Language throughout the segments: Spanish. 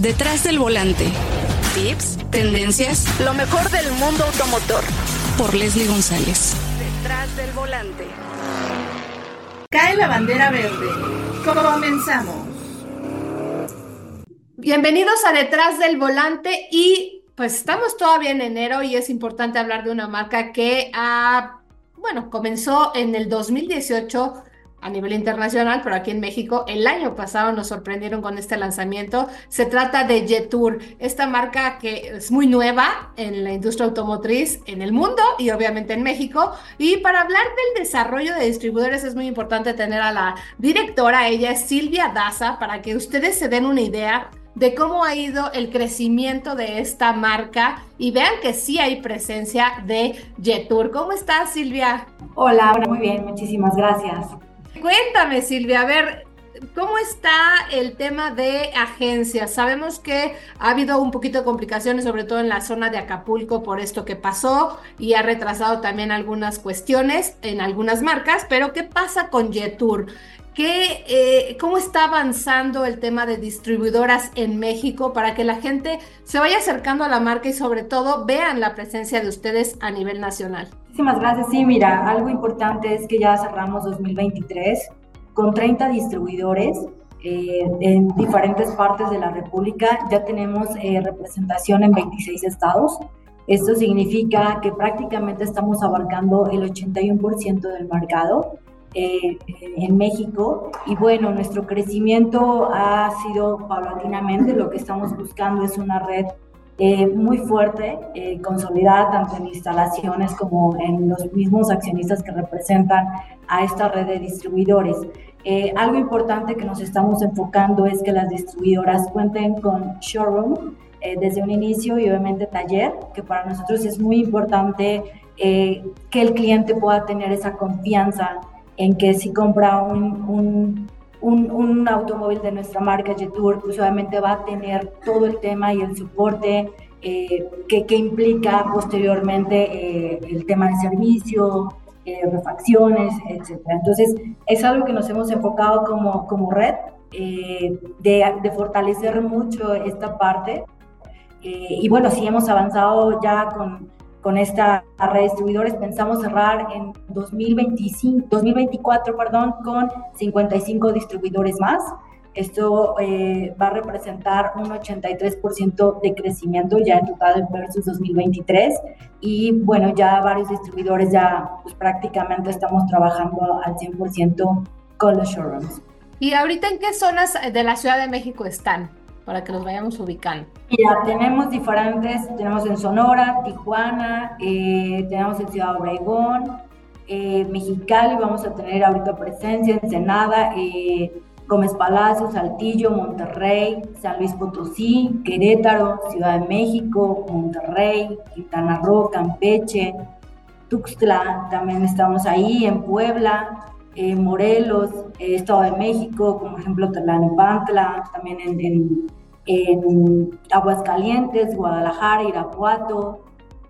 Detrás del volante. Tips, tendencias, lo mejor del mundo automotor. Por Leslie González. Detrás del volante. Cae la bandera verde. Comenzamos. Bienvenidos a Detrás del volante y pues estamos todavía en enero y es importante hablar de una marca que ha, bueno, comenzó en el 2018 a nivel internacional, pero aquí en México el año pasado nos sorprendieron con este lanzamiento. Se trata de Jetour, esta marca que es muy nueva en la industria automotriz en el mundo y obviamente en México. Y para hablar del desarrollo de distribuidores es muy importante tener a la directora, ella es Silvia Daza, para que ustedes se den una idea de cómo ha ido el crecimiento de esta marca y vean que sí hay presencia de Jetour. ¿Cómo estás, Silvia? Hola, muy bien, muchísimas gracias. Cuéntame, Silvia, a ver, ¿Cómo está el tema de agencias? Sabemos que ha habido un poquito de complicaciones, sobre todo en la zona de Acapulco, por esto que pasó y ha retrasado también algunas cuestiones en algunas marcas, pero ¿qué pasa con Jetour? ¿Qué, eh, ¿Cómo está avanzando el tema de distribuidoras en México para que la gente se vaya acercando a la marca y sobre todo vean la presencia de ustedes a nivel nacional? Muchísimas gracias. Sí, mira, algo importante es que ya cerramos 2023 con 30 distribuidores eh, en diferentes partes de la República. Ya tenemos eh, representación en 26 estados. Esto significa que prácticamente estamos abarcando el 81% del mercado eh, en México. Y bueno, nuestro crecimiento ha sido paulatinamente. Lo que estamos buscando es una red eh, muy fuerte, eh, consolidada tanto en instalaciones como en los mismos accionistas que representan a esta red de distribuidores. Eh, algo importante que nos estamos enfocando es que las distribuidoras cuenten con showroom desde un inicio y obviamente taller, que para nosotros es muy importante que el cliente pueda tener esa confianza en que si compra un un, automóvil de nuestra marca Jetour, pues obviamente va a tener todo el tema y el soporte eh, que, que, implica posteriormente eh, el tema de servicio, eh, refacciones, etc. Entonces, es algo que nos hemos enfocado como, como red, de, de, fortalecer mucho esta parte. y bueno, sí hemos avanzado ya con con esta red de distribuidores. Pensamos cerrar en 2025, 2024 perdón, con 55 distribuidores más. Esto eh, va a representar un 83% de crecimiento ya en total versus 2023. Y bueno, ya varios distribuidores ya pues, prácticamente estamos trabajando al 100% con los showrooms. ¿Y ahorita en qué zonas de la Ciudad de México están? Para que nos vayamos ubicando? Ya tenemos diferentes, tenemos en Sonora, Tijuana, eh, tenemos en Ciudad Obregón, eh, Mexicali, vamos a tener ahorita presencia, Ensenada, eh, Gómez Palacio, Saltillo, Monterrey, San Luis Potosí, Querétaro, Ciudad de México, Monterrey, Quintana Roo, Campeche, Tuxtla, también estamos ahí, en Puebla, eh, Morelos, Estado de México, como ejemplo Tlalnepantla, también en, en, en Aguascalientes, Guadalajara, Irapuato,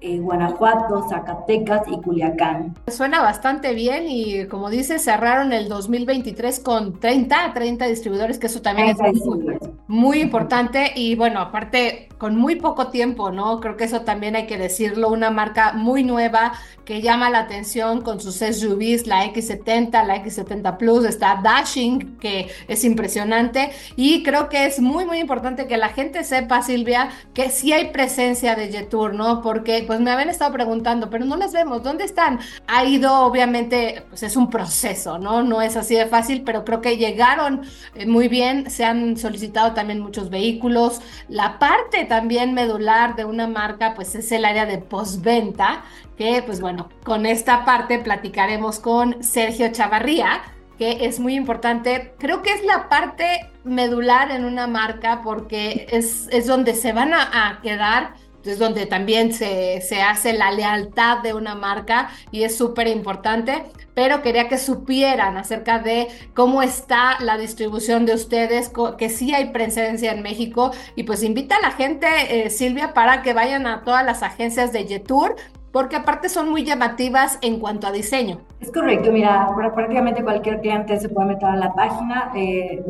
eh, Guanajuato, Zacatecas y Culiacán. Suena bastante bien y como dice, cerraron el 2023 con 30, 30 distribuidores, que eso también es muy, muy, importante y bueno, aparte con muy poco tiempo, ¿no? Creo que eso también hay que decirlo, una marca muy nueva que llama la atención con sus SUVs, la X70, la X70 Plus, está Dashing, que es impresionante y creo que es muy, muy importante que la gente sepa, Silvia, que sí hay presencia de Jetour, ¿no? Porque pues me habían estado preguntando, pero no las vemos, ¿dónde están? Ha ido, obviamente, pues es un proceso, ¿no? No es así de fácil, pero creo que llegaron eh, muy bien, se han solicitado también muchos vehículos. La parte también medular de una marca, pues es el área de postventa, que pues bueno, con esta parte platicaremos con Sergio Chavarría, que es muy importante. Creo que es la parte medular en una marca porque es, es donde se van a, a quedar es donde también se, se hace la lealtad de una marca y es súper importante, pero quería que supieran acerca de cómo está la distribución de ustedes, que sí hay presencia en México y pues invita a la gente, eh, Silvia, para que vayan a todas las agencias de Jetour porque aparte son muy llamativas en cuanto a diseño. Es correcto, mira, prácticamente cualquier cliente se puede meter a la página eh,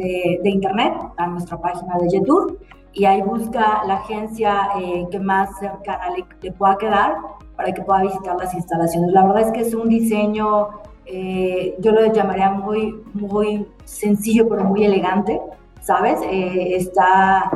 de, internet, a nuestra página de Jetour, y ahí busca la agencia eh, que más cercana le, pueda quedar para que pueda visitar las instalaciones. La verdad es que es un diseño, eh, yo lo llamaría muy, muy sencillo, pero muy elegante, ¿sabes? Eh, está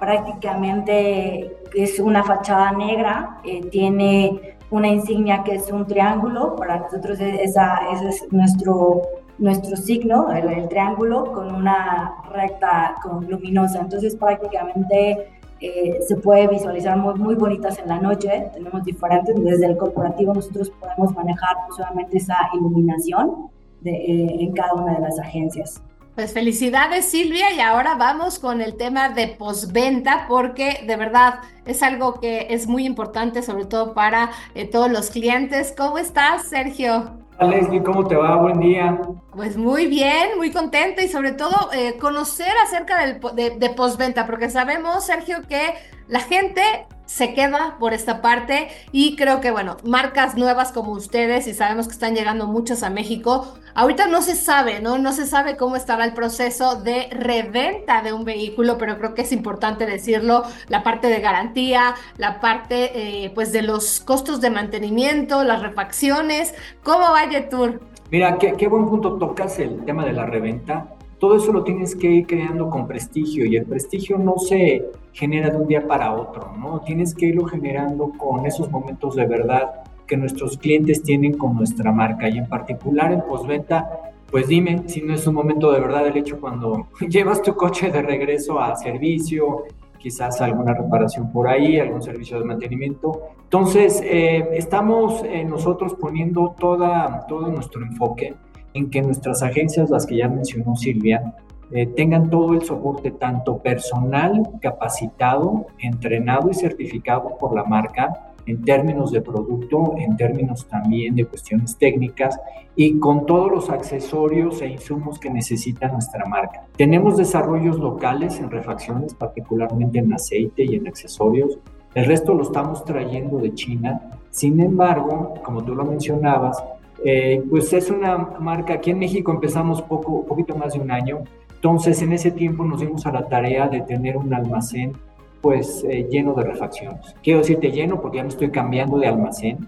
prácticamente, es una fachada negra, tiene una insignia que es un triángulo, para nosotros esa, ese es nuestro nuestro signo, el, triángulo, con una recta con luminosa. Entonces prácticamente eh, se puede visualizar muy, muy bonitas en la noche. Tenemos diferentes, desde el corporativo nosotros podemos manejar solamente esa iluminación de, eh, en cada una de las agencias. Pues felicidades Silvia y ahora vamos con el tema de postventa porque de verdad es algo que es muy importante sobre todo para eh, todos los clientes. ¿Cómo estás Sergio? Leslie, ¿cómo te va? Buen día. Pues muy bien, muy contenta y sobre todo eh, conocer acerca del, de, de postventa, porque sabemos, Sergio, que la gente se queda por esta parte y creo que, bueno, marcas nuevas como ustedes y sabemos que están llegando muchas a México, ahorita no se sabe, ¿no? No se sabe cómo estará el proceso de reventa de un vehículo, pero creo que es importante decirlo, la parte de garantía, la parte, eh, pues, de los costos de mantenimiento, las refacciones, ¿cómo va Tour? Mira, qué, qué buen punto tocas el tema de la reventa todo eso lo tienes que ir creando con prestigio y el prestigio no se genera de un día para otro, ¿no? Tienes que irlo generando con esos momentos de verdad que nuestros clientes tienen con nuestra marca y en particular en postventa, pues dime si no es un momento de verdad el hecho cuando llevas tu coche de regreso a servicio, quizás alguna reparación por ahí, algún servicio de mantenimiento. Entonces, eh, estamos eh, nosotros poniendo toda, todo nuestro enfoque en que nuestras agencias, las que ya mencionó Silvia, eh, tengan todo el soporte, tanto personal capacitado, entrenado y certificado por la marca, en términos de producto, en términos también de cuestiones técnicas y con todos los accesorios e insumos que necesita nuestra marca. Tenemos desarrollos locales en refacciones, particularmente en aceite y en accesorios. El resto lo estamos trayendo de China. Sin embargo, como tú lo mencionabas, eh, pues es una marca, aquí en México empezamos poco, poquito más de un año, entonces en ese tiempo nos dimos a la tarea de tener un almacén pues eh, lleno de refacciones. Quiero decirte lleno porque ya me estoy cambiando de almacén,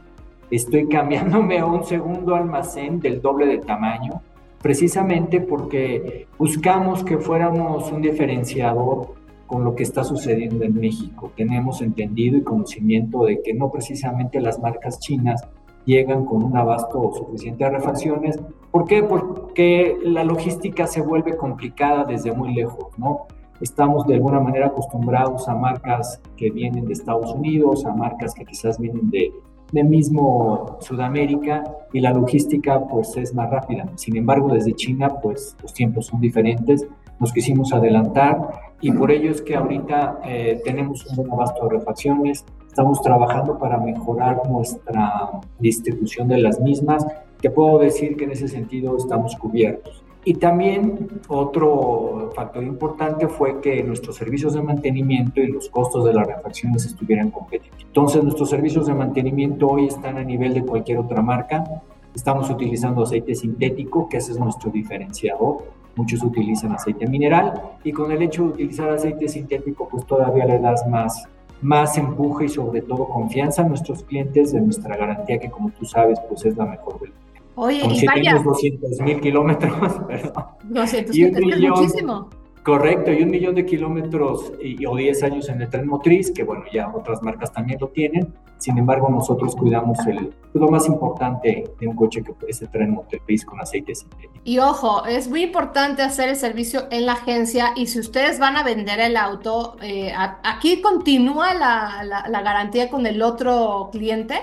estoy cambiándome a un segundo almacén del doble de tamaño, precisamente porque buscamos que fuéramos un diferenciador con lo que está sucediendo en México. Tenemos entendido y conocimiento de que no precisamente las marcas chinas llegan con un abasto suficiente de refacciones. ¿Por qué? Porque la logística se vuelve complicada desde muy lejos, ¿no? Estamos de alguna manera acostumbrados a marcas que vienen de Estados Unidos, a marcas que quizás vienen de, de mismo Sudamérica y la logística pues es más rápida. Sin embargo, desde China pues los tiempos son diferentes, nos quisimos adelantar y por ello es que ahorita eh, tenemos un buen abasto de refacciones, Estamos trabajando para mejorar nuestra distribución de las mismas. Te puedo decir que en ese sentido estamos cubiertos. Y también otro factor importante fue que nuestros servicios de mantenimiento y los costos de las refacciones estuvieran competitivos. Entonces nuestros servicios de mantenimiento hoy están a nivel de cualquier otra marca. Estamos utilizando aceite sintético, que ese es nuestro diferenciador. Muchos utilizan aceite mineral y con el hecho de utilizar aceite sintético, pues todavía le das más más empuje y sobre todo confianza a nuestros clientes de nuestra garantía que como tú sabes pues es la mejor del mundo. Oye, y vaya. 200 mil kilómetros, perdón. 200 mil, es muchísimo. Correcto, y un millón de kilómetros y, o 10 años en el tren motriz, que bueno, ya otras marcas también lo tienen. Sin embargo, nosotros cuidamos el, lo más importante de un coche que es el tren motriz con aceite sintético. Y ojo, es muy importante hacer el servicio en la agencia y si ustedes van a vender el auto, eh, ¿aquí continúa la, la, garantía con el otro cliente?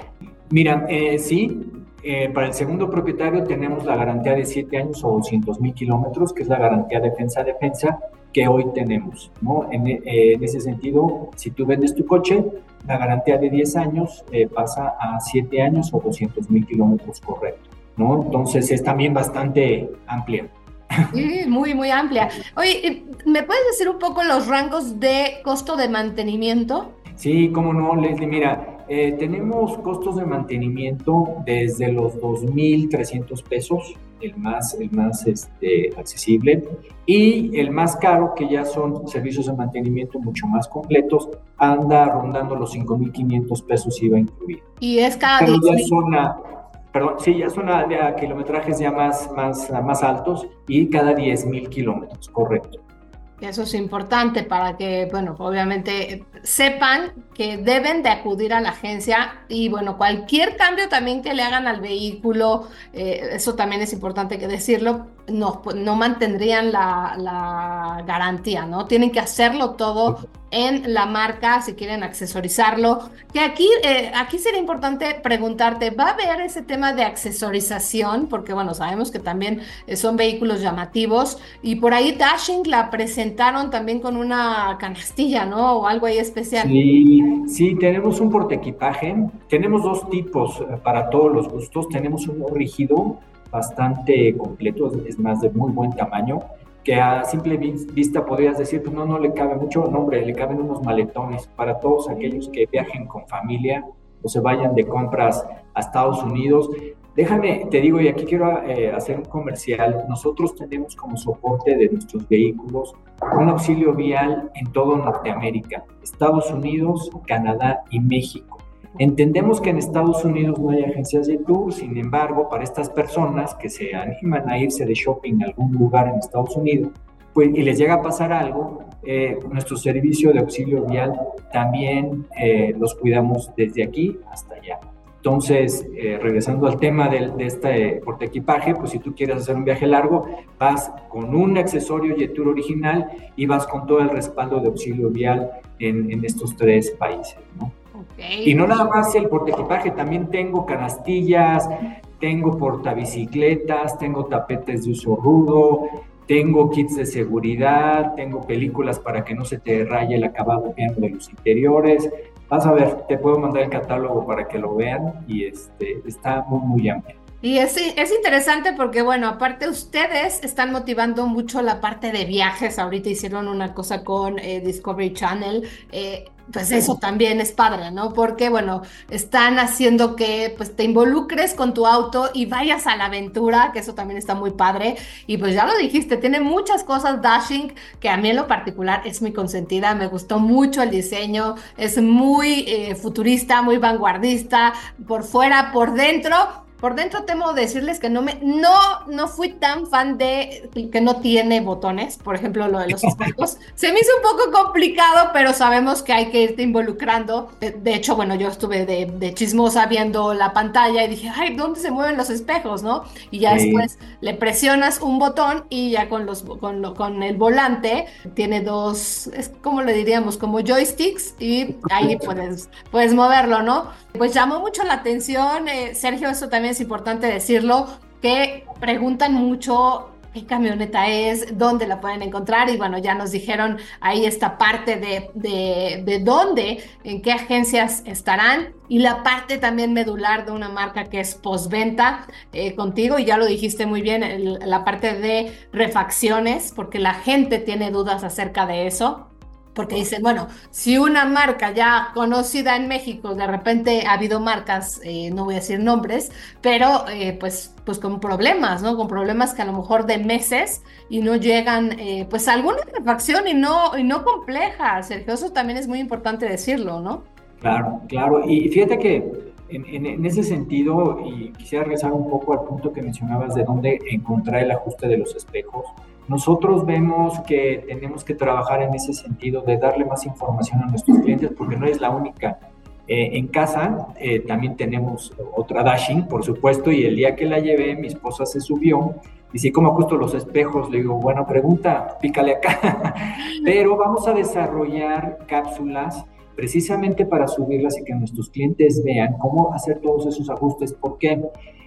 Mira, eh, sí, eh, para el segundo propietario tenemos la garantía de 7 años o 200 mil kilómetros, que es la garantía defensa-defensa que hoy tenemos. ¿no? En, eh, en, ese sentido, si tú vendes tu coche, la garantía de 10 años eh, pasa a 7 años o 200 mil kilómetros correcto. ¿no? Entonces es también bastante amplia. Sí, muy, muy amplia. Oye, ¿me puedes decir un poco los rangos de costo de mantenimiento? Sí, cómo no, Leslie. Mira, eh, tenemos costos de mantenimiento desde los 2.300 pesos el más, el más este, accesible, y el más caro, que ya son servicios de mantenimiento mucho más completos, anda rondando los 5.500 pesos IVA incluido. Y es cada Pero ya son perdón, sí, ya son a, kilometrajes ya más, más, más altos y cada 10.000 kilómetros, correcto. Eso es importante para que, bueno, obviamente sepan que deben de acudir a la agencia y, bueno, cualquier cambio también que le hagan al vehículo, eh, eso también es importante que decirlo, no, no mantendrían la, la, garantía, ¿no? Tienen que hacerlo todo en la marca si quieren accesorizarlo. Que aquí, eh, aquí sería importante preguntarte, ¿va a haber ese tema de accesorización? Porque, bueno, sabemos que también eh, son vehículos llamativos y por ahí Dashing la presentaron también con una canastilla, ¿no? O algo ahí especial. Sí, sí, tenemos un porteequipaje. Tenemos dos tipos eh, para todos los gustos. Tenemos uno rígido bastante completo, es más de muy buen tamaño, que a simple vista podrías decir, pues no, no le cabe mucho, no, le caben unos maletones para todos aquellos que viajen con familia o se vayan de compras a Estados Unidos. Déjame, te digo, y aquí quiero eh, hacer un comercial, nosotros tenemos como soporte de nuestros vehículos un auxilio vial en todo Norteamérica, Estados Unidos, Canadá y México. Entendemos que en Estados Unidos no hay agencias de tour, sin embargo, para estas personas que se animan a irse de shopping a algún lugar en Estados Unidos, pues, y les llega a pasar algo, eh, nuestro servicio de auxilio vial también eh, los cuidamos desde aquí hasta allá. Entonces, eh, regresando al tema de, de este equipaje, pues si tú quieres hacer un viaje largo, vas con un accesorio Yetur original y vas con todo el respaldo de auxilio vial en, en estos tres países, ¿no? Y no nada más el portaequipaje, también tengo canastillas, tengo portabicicletas, tengo tapetes de uso rudo, tengo kits de seguridad, tengo películas para que no se te raye el acabado de los interiores. Vas a ver, te puedo mandar el catálogo para que lo vean y este, está muy, muy amplio. Y es, es, interesante porque, bueno, aparte ustedes están motivando mucho la parte de viajes. Ahorita hicieron una cosa con eh, Discovery Channel. Eh, pues eso también es padre, ¿no? Porque, bueno, están haciendo que pues te involucres con tu auto y vayas a la aventura, que eso también está muy padre. Y pues ya lo dijiste, tiene muchas cosas Dashing que a mí en lo particular es muy consentida, me gustó mucho el diseño, es muy eh, futurista, muy vanguardista, por fuera, por dentro por dentro temo decirles que no me, no, no fui tan fan de que no tiene botones, por ejemplo, lo de los espejos. Se me hizo un poco complicado, pero sabemos que hay que irte involucrando. De, hecho, bueno, yo estuve de, chismosa viendo la pantalla y dije, ay, ¿dónde se mueven los espejos, no? Y ya después le presionas un botón y ya con los, con, con el volante tiene dos, es como le diríamos, como joysticks y ahí puedes, puedes moverlo, ¿no? Pues llamó mucho la atención, eh, Sergio, eso es importante decirlo, que preguntan mucho qué camioneta es, dónde la pueden encontrar y bueno, ya nos dijeron ahí esta parte de, de, dónde, en qué agencias estarán y la parte también medular de una marca que es postventa eh, contigo y ya lo dijiste muy bien, la parte de refacciones, porque la gente tiene dudas acerca de eso porque dicen, bueno, si una marca ya conocida en México, de repente ha habido marcas, eh, no voy a decir nombres, pero eh, pues, pues con problemas, ¿no? Con problemas que a lo mejor de meses y no llegan, eh, pues a alguna refacción y no, y no compleja, Sergio, eso también es muy importante decirlo, ¿no? Claro, claro, y fíjate que en, en, ese sentido, y quisiera regresar un poco al punto que mencionabas de dónde encontrar el ajuste de los espejos, nosotros vemos que tenemos que trabajar en ese sentido de darle más información a nuestros clientes porque no es la única. Eh, en casa eh, también tenemos otra dashing, por supuesto, y el día que la llevé, mi esposa se subió si ¿cómo ajusto los espejos? Le digo, bueno, pregunta, pícale acá. Pero vamos a desarrollar cápsulas precisamente para subirlas y que nuestros clientes vean cómo hacer todos esos ajustes. ¿Por qué?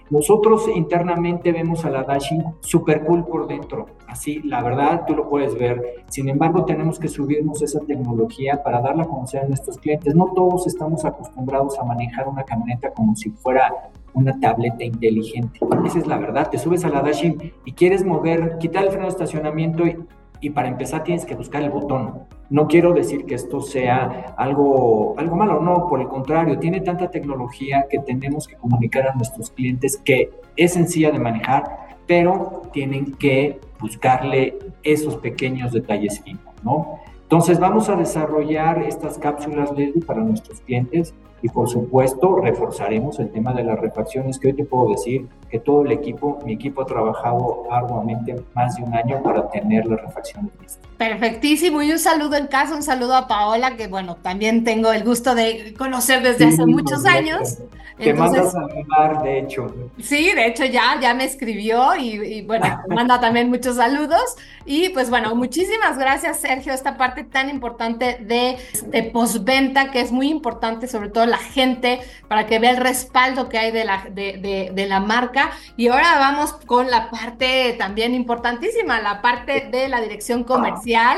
Nosotros internamente vemos a la Dashing super cool por dentro, así, la verdad, tú lo puedes ver. Sin embargo, tenemos que subirnos esa tecnología para darla a conocer a nuestros clientes. No todos estamos acostumbrados a manejar una camioneta como si fuera una tableta inteligente. Esa es la verdad. Te subes a la Dashing y quieres mover, quitar el freno de estacionamiento y y para empezar tienes que buscar el botón. No quiero decir que esto sea algo, algo malo, no, por el contrario, tiene tanta tecnología que tenemos que comunicar a nuestros clientes que es sencilla de manejar, pero tienen que buscarle esos pequeños detalles finos, ¿no? Entonces vamos a desarrollar estas cápsulas Leslie para nuestros clientes y por supuesto reforzaremos el tema de las refacciones que hoy te puedo decir que todo el equipo, mi equipo ha trabajado arduamente más de un año para tener las refacciones listas. Perfectísimo y un saludo en casa, un saludo a Paola que bueno, también tengo el gusto de conocer desde hace muchos años. Te manda a saludar, de hecho. Sí, de hecho ya, ya me escribió y, bueno, manda también muchos saludos. Y pues bueno, muchísimas gracias Sergio, esta parte tan importante de, de postventa que es muy importante, sobre todo la gente, para que vea el respaldo que hay de la, de, de la marca. Y ahora vamos con la parte también importantísima, la parte de la dirección comercial.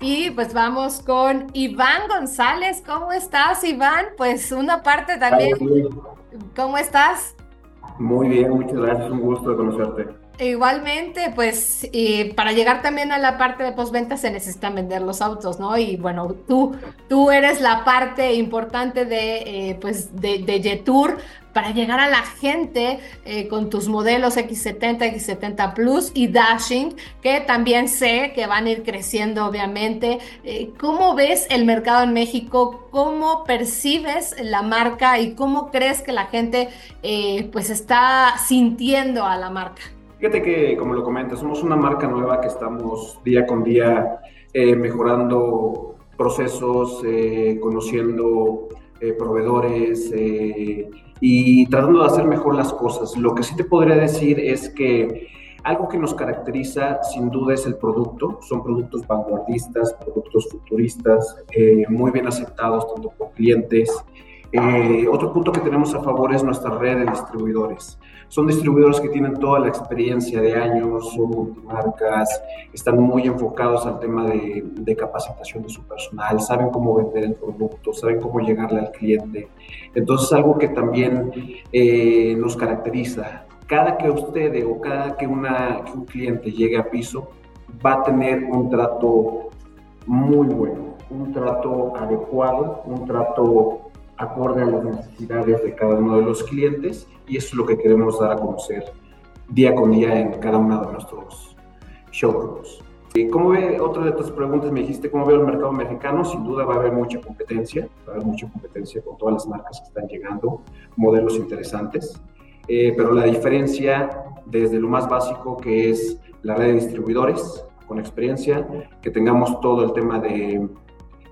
Y pues vamos con Iván González. ¿Cómo estás, Iván? Pues una parte también. ¿Cómo estás? Muy bien, muchas gracias. Un gusto de conocerte. Igualmente, pues para llegar también a la parte de postventa se necesitan vender los autos, ¿no? Y bueno, tú, tú eres la parte importante de, eh, pues de, de Jetour para llegar a la gente eh, con tus modelos X70, X70 Plus y Dashing, que también sé que van a ir creciendo obviamente. Eh, ¿Cómo ves el mercado en México? ¿Cómo percibes la marca y cómo crees que la gente pues está sintiendo a la marca? Fíjate que, como lo comentas, somos una marca nueva que estamos día con día mejorando procesos, conociendo proveedores y tratando de hacer mejor las cosas. Lo que sí te podría decir es que algo que nos caracteriza sin duda es el producto. Son productos vanguardistas, productos futuristas, eh, muy bien aceptados tanto por clientes. Eh, otro punto que tenemos a favor es nuestra red de distribuidores. Son distribuidores que tienen toda la experiencia de años, son multimarcas, están muy enfocados al tema de, de capacitación de su personal, saben cómo vender el producto, saben cómo llegarle al cliente. Entonces, algo que también eh, nos caracteriza, cada que usted o cada que, una, que un cliente llegue a piso, va a tener un trato muy bueno, un trato adecuado, un trato acorde a las necesidades de cada uno de los clientes y eso es lo que queremos dar a conocer día con día en cada uno de nuestros showrooms. ¿Cómo ve, otra de tus preguntas me dijiste, cómo veo el mercado mexicano? Sin duda va a haber mucha competencia, va a haber mucha competencia con todas las marcas que están llegando, modelos interesantes, eh, pero la diferencia desde lo más básico que es la red de distribuidores con experiencia, que tengamos todo el tema de,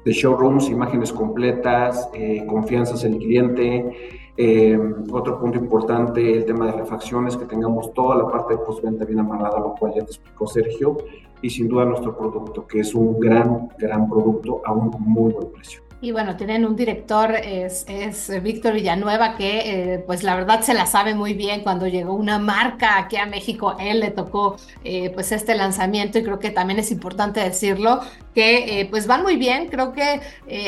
de showrooms, imágenes completas, eh, confianzas en el cliente, eh, otro punto importante, el tema de refacciones, que tengamos toda la parte de postventa bien amarrada, lo cual ya te explicó Sergio, y sin duda nuestro producto, que es un gran, gran producto a un muy buen precio. Y bueno, tienen un director, es, es Víctor Villanueva, que eh, pues la verdad se la sabe muy bien. Cuando llegó una marca aquí a México, él le tocó eh, pues este lanzamiento y creo que también es importante decirlo, que pues van muy bien, creo que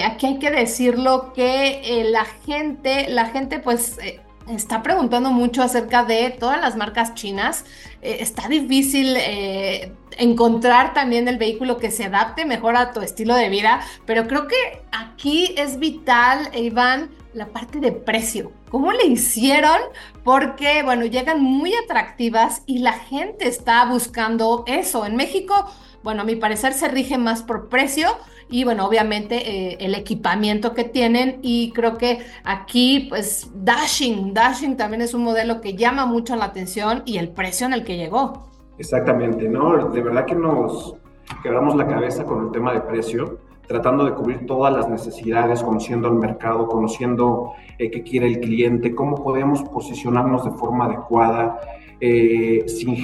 aquí hay que decirlo que la gente, la gente pues está preguntando mucho acerca de todas las marcas chinas. Eh, está difícil eh, encontrar también el vehículo que se adapte mejor a tu estilo de vida, pero creo que aquí es vital, Iván, la parte de precio. ¿Cómo le hicieron? Porque, bueno, llegan muy atractivas y la gente está buscando eso. En México, bueno, a mi parecer se rige más por precio y bueno, obviamente eh, el equipamiento que tienen y creo que aquí pues Dashing, Dashing también es un modelo que llama mucho la atención y el precio en el que llegó. Exactamente, ¿no? De verdad que nos quebramos la cabeza con el tema de precio, tratando de cubrir todas las necesidades, conociendo el mercado, conociendo eh, qué quiere el cliente, cómo podemos posicionarnos de forma adecuada, eh, sin,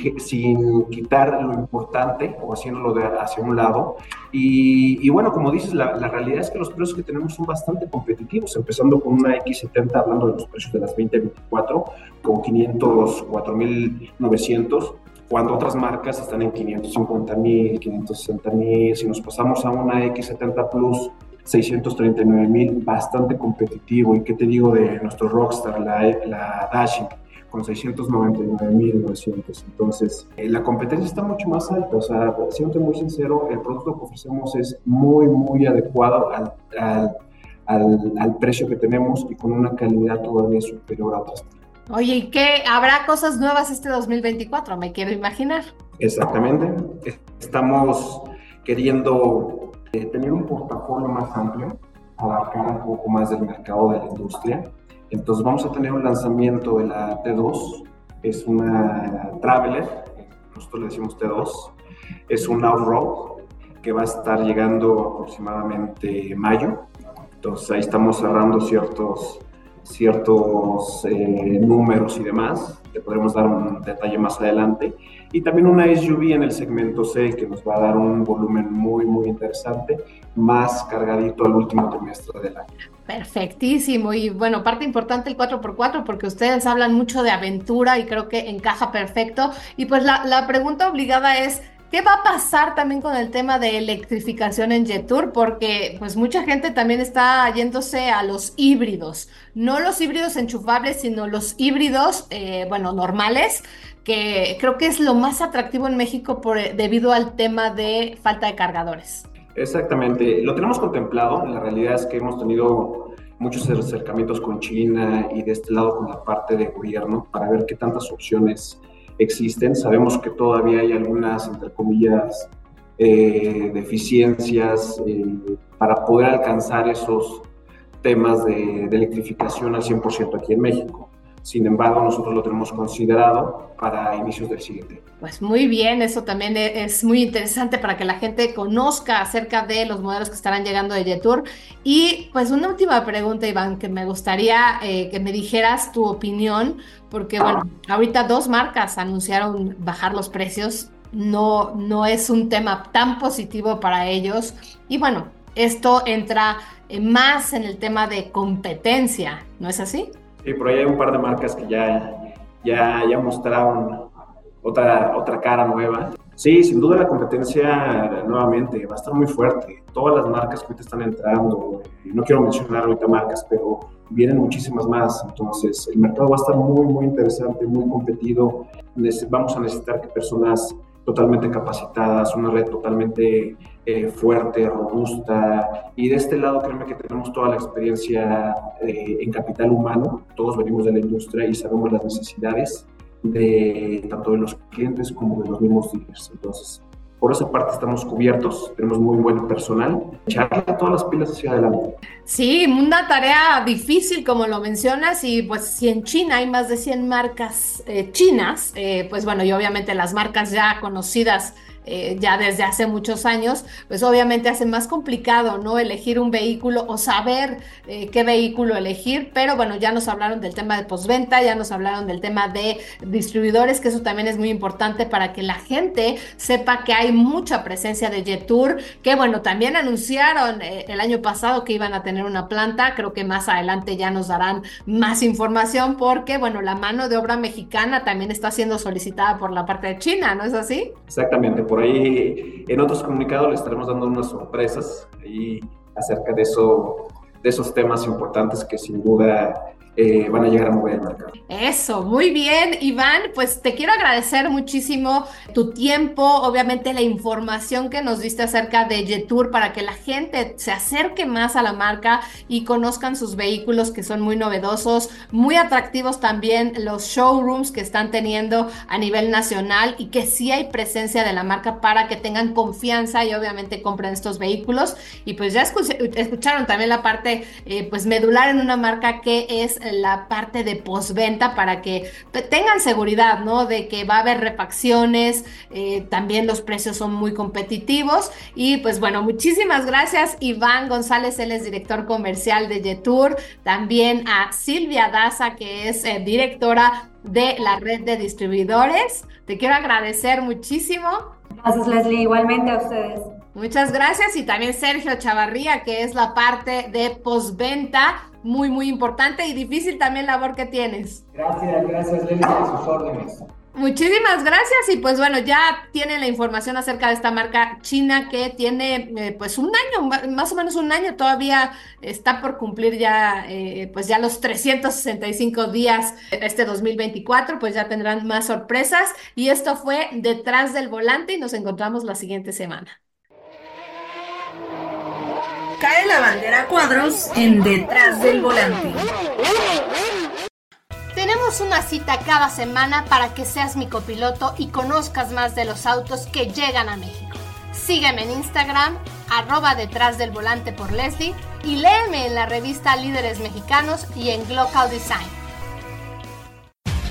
quitar lo importante o haciéndolo de, hacia un lado. Y, bueno, como dices, la, realidad es que los precios que tenemos son bastante competitivos, empezando con una X70, hablando de los precios de las 2024, con 504.900 cuando otras marcas están en 550 mil, 560 mil, si nos pasamos a una X70 Plus, 639 mil, bastante competitivo. ¿Y qué te digo de nuestro Rockstar, la, la Dashing? con 699.900. Entonces, eh, la competencia está mucho más alta. O sea, siendo muy sincero, el producto que ofrecemos es muy, muy adecuado al, al, al, precio que tenemos y con una calidad todavía superior a otras Oye, ¿y qué? ¿Habrá cosas nuevas este 2024? Me quiero imaginar. Exactamente. Estamos queriendo eh, tener un portafolio más amplio, abarcar un poco más del mercado de la industria. Entonces vamos a tener un lanzamiento de la T2, es una Traveler, nosotros le decimos T2, es un off-road que va a estar llegando aproximadamente mayo. Entonces ahí estamos cerrando ciertos, ciertos eh, números y demás. Le podremos dar un detalle más adelante. Y también una SUV en el segmento C que nos va a dar un volumen muy, muy interesante, más cargadito al último trimestre del año. Perfectísimo. Y bueno, parte importante el 4x4 porque ustedes hablan mucho de aventura y creo que encaja perfecto. Y pues la, la pregunta obligada es, ¿Qué va a pasar también con el tema de electrificación en Jetour? Porque pues mucha gente también está yéndose a los híbridos, no los híbridos enchufables, sino los híbridos, eh, bueno, normales, que creo que es lo más atractivo en México por, debido al tema de falta de cargadores. Exactamente, lo tenemos contemplado, la realidad es que hemos tenido muchos acercamientos con China y de este lado con la parte de gobierno para ver qué tantas opciones existen. Sabemos que todavía hay algunas, entre comillas, eh, deficiencias eh, para poder alcanzar esos temas de, electrificación al 100% aquí en México. Sin embargo, nosotros lo tenemos considerado para inicios del siguiente. Pues muy bien, eso también e-, es muy interesante para que la gente conozca acerca de los modelos que estarán llegando de Jetour. Y pues una última pregunta, Iván, que me gustaría eh, que me dijeras tu opinión, porque bueno, ahorita dos marcas anunciaron bajar los precios. No, no es un tema tan positivo para ellos. Y bueno, esto entra más en el tema de competencia, ¿no es así? Sí, por ahí hay un par de marcas que ya, ya, ya mostraron otra, otra cara nueva. Sí, sin duda la competencia nuevamente va a estar muy fuerte. Todas las marcas que ahorita están entrando, no quiero mencionar ahorita marcas, pero vienen muchísimas más. Entonces, el mercado va a estar muy, muy interesante, muy competido. Vamos a necesitar que personas totalmente capacitadas, una red totalmente eh, fuerte, robusta. Y de este lado, créeme que tenemos toda la experiencia eh, en capital humano. Todos venimos de la industria y sabemos las necesidades de tanto de los clientes como de los mismos dealers. Entonces, por esa parte estamos cubiertos, tenemos muy buen personal, echarle todas las pilas hacia adelante. Sí, una tarea difícil como lo mencionas y pues si en China hay más de 100 marcas eh, chinas, eh, pues bueno, y obviamente las marcas ya conocidas eh, ya desde hace muchos años, pues obviamente hace más complicado, ¿no? Elegir un vehículo o saber eh, qué vehículo elegir, pero bueno, ya nos hablaron del tema de postventa, ya nos hablaron del tema de distribuidores, que eso también es muy importante para que la gente sepa que hay mucha presencia de Jetour, que bueno, también anunciaron eh, el año pasado que iban a tener una planta, creo que más adelante ya nos darán más información porque bueno, la mano de obra mexicana también está siendo solicitada por la parte de China, ¿no es así? Exactamente, por ahí en otros comunicados le estaremos dando unas sorpresas ahí acerca de, eso, de esos temas importantes que sin duda eh, van a llegar a mover el mercado. Eso, muy bien, Iván. Pues te quiero agradecer muchísimo tu tiempo, obviamente la información que nos diste acerca de Jetour para que la gente se acerque más a la marca y conozcan sus vehículos que son muy novedosos, muy atractivos también los showrooms que están teniendo a nivel nacional y que sí hay presencia de la marca para que tengan confianza y obviamente compren estos vehículos. Y pues ya escucharon también la parte eh, pues medular en una marca que es la parte de postventa para que tengan seguridad, ¿no? De que va a haber refacciones, eh, también los precios son muy competitivos. Y pues bueno, muchísimas gracias Iván González, él es director comercial de Jetour, también a Silvia Daza, que es eh, directora de la red de distribuidores. Te quiero agradecer muchísimo. Gracias Leslie, igualmente a ustedes. Muchas gracias y también Sergio Chavarría, que es la parte de postventa muy, muy importante y difícil también labor que tienes. Gracias, gracias, a sus órdenes. Muchísimas gracias y pues bueno, ya tienen la información acerca de esta marca china que tiene eh, pues un año, más o menos un año, todavía está por cumplir ya eh, pues ya los 365 días este 2024, pues ya tendrán más sorpresas y esto fue detrás del volante y nos encontramos la siguiente semana cae la bandera cuadros en detrás del volante. Tenemos Tenemos una cita cada semana para que seas mi copiloto y conozcas más de los autos que llegan a México. Sígueme en Instagram, arroba detrás del volante por Leslie y léeme en la revista Líderes Mexicanos y en Glocal Design.